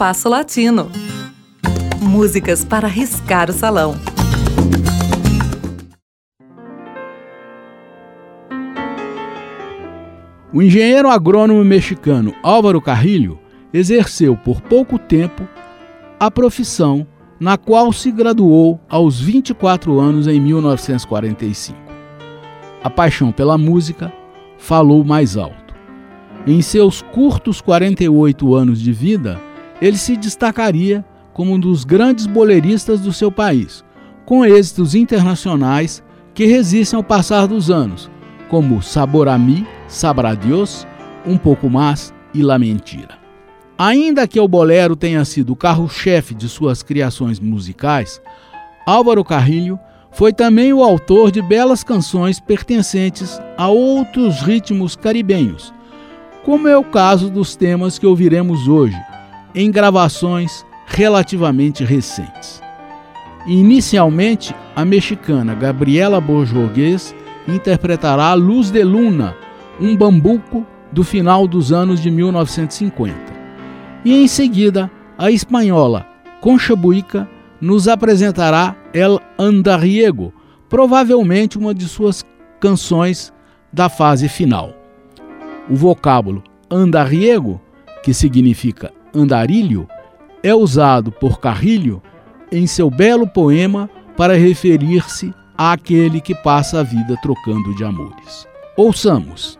Espaço Latino. Músicas para riscar o salão. O engenheiro agrônomo mexicano Álvaro Carrilho exerceu por pouco tempo a profissão na qual se graduou aos 24 anos em 1945. A paixão pela música falou mais alto. Em seus curtos 48 anos de vida, ele se destacaria como um dos grandes boleristas do seu país, com êxitos internacionais que resistem ao passar dos anos, como Sabor a Sabrá Deus, Um Pouco Mais e La Mentira. Ainda que o bolero tenha sido o carro-chefe de suas criações musicais, Álvaro Carrilho foi também o autor de belas canções pertencentes a outros ritmos caribenhos, como é o caso dos temas que ouviremos hoje, em gravações relativamente recentes. Inicialmente, a mexicana Gabriela Borjogues interpretará Luz de Luna, um bambuco do final dos anos de 1950. E em seguida, a espanhola Concha Buica nos apresentará El Andariego, provavelmente uma de suas canções da fase final. O vocábulo andariego, que significa andarilho, é usado por Carrilho em seu belo poema para referir-se àquele que passa a vida trocando de amores. Ouçamos.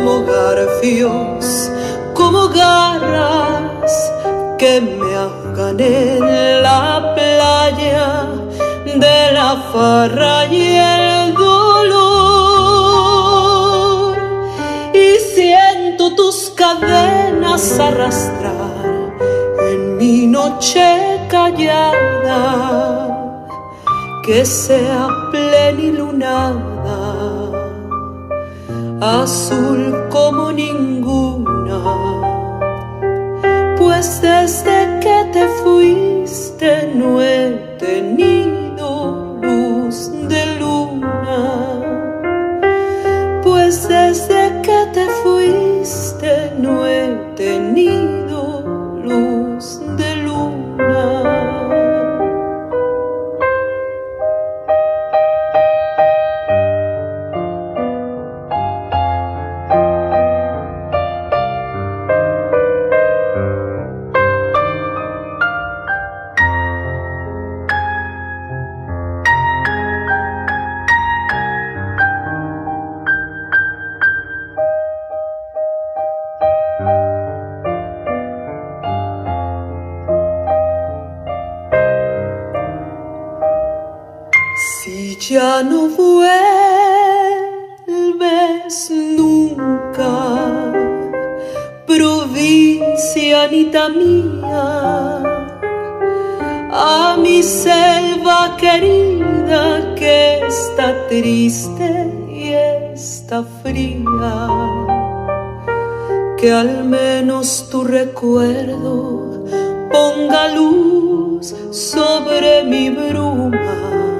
como garfios, como garras que me ahogan en la playa de la farra y el dolor. Y siento tus cadenas arrastrar en mi noche callada, que sea plenilunada, azul como ninguna. Pues desde que te fuiste no he tenido luz de luna. Pues desde que te fuiste no ya no vuelves nunca, provincia anita mía, a mi selva querida que está triste y está fría, que al menos tu recuerdo ponga luz sobre mi bruma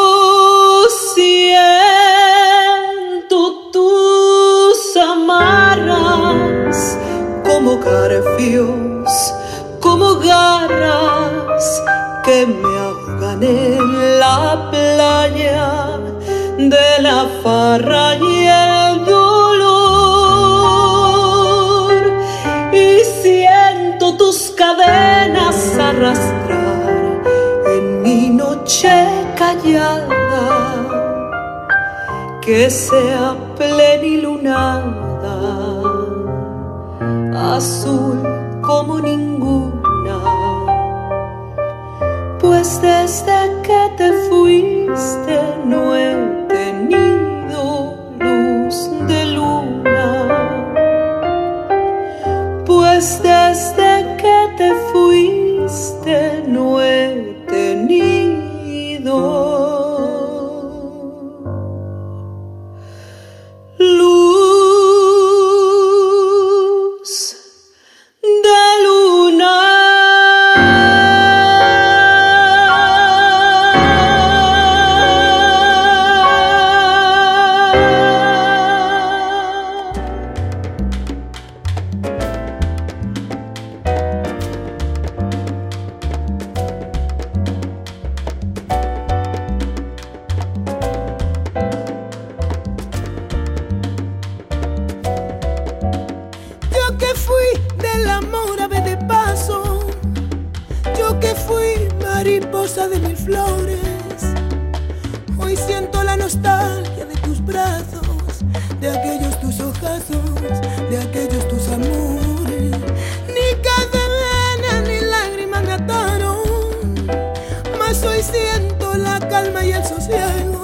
garfios, como garras que me ahogan en la playa de la farra y el dolor. Y siento tus cadenas arrastrar en mi noche callada, que sea plenilunada, azul como ninguna pues desde que te fuiste no he tenido luz de luna. Pues desde que te fuiste no he tenido fui mariposa de mil flores, hoy siento la nostalgia de tus brazos, de aquellos tus ojazos, de aquellos tus amores. Ni cadena ni lágrimas me ataron, mas hoy siento la calma y el sosiego.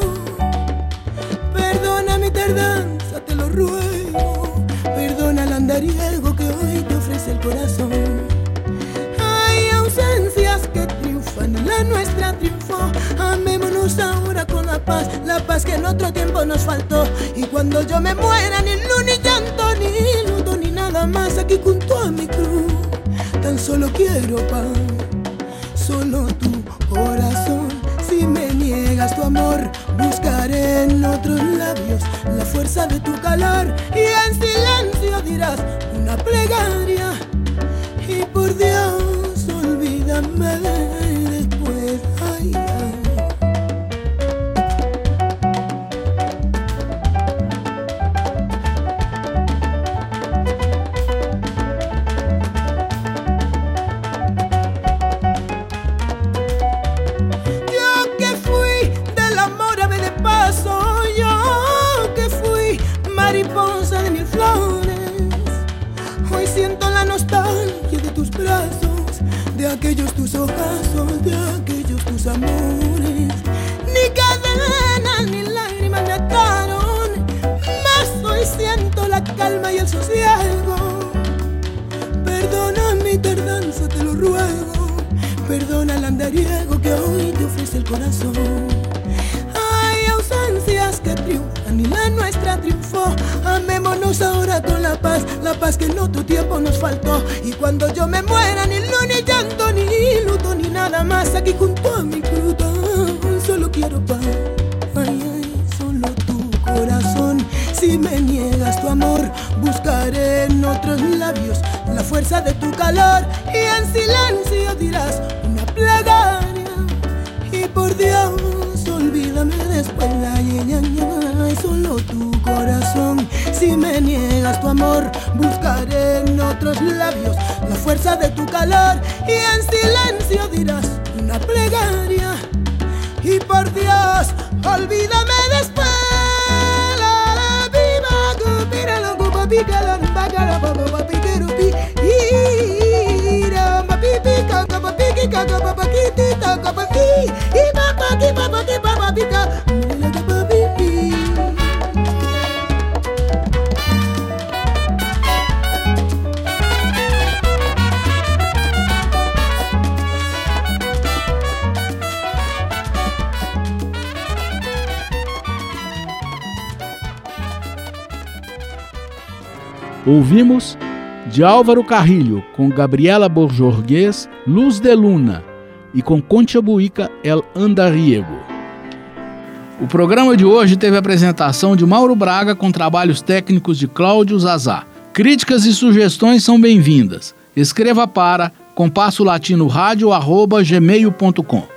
La nuestra triunfó. Amémonos ahora con la paz, la paz que en otro tiempo nos faltó. Y cuando yo me muera, ni luz, ni llanto, ni luto, ni nada más aquí junto a mi cruz. Tan solo quiero paz solo tu corazón. Si me niegas tu amor, buscaré en otros labios la fuerza de tu calor y en silencio dirás una plegaria. Y por Dios, mariposa de mil flores. Hoy siento la nostalgia de tus brazos, de aquellos tus ojazos, de aquellos tus amores. Ni cadenas ni lágrimas me ataron, mas hoy siento la calma y el sosiego. Perdona mi tardanza, te lo ruego. Perdona el andariego que hoy te ofrece el corazón. Ahora con la paz, la paz que en otro tiempo nos faltó. Y cuando yo me muera, ni luz, ni llanto, ni luto, ni nada más aquí junto a mi cruz. Solo quiero paz. Ay, ay, solo tu corazón. Si me niegas tu amor, buscaré en otros labios la fuerza de tu calor y en silencio dirás una plegaria. Y por Dios, olvídame después. Ay, ay, Si me niegas tu amor, buscaré en otros labios la fuerza de tu calor y en silencio dirás una plegaria. Y por Dios, olvídame después. La, Ouvimos de Álvaro Carrilho com Gabriela Borjorgues, Luz de Luna e com Concha Buica El Andariego. O programa de hoje teve a apresentação de Mauro Braga com trabalhos técnicos de Cláudio Zazá. Críticas e sugestões são bem-vindas. Escreva para compasso latino gmail.com.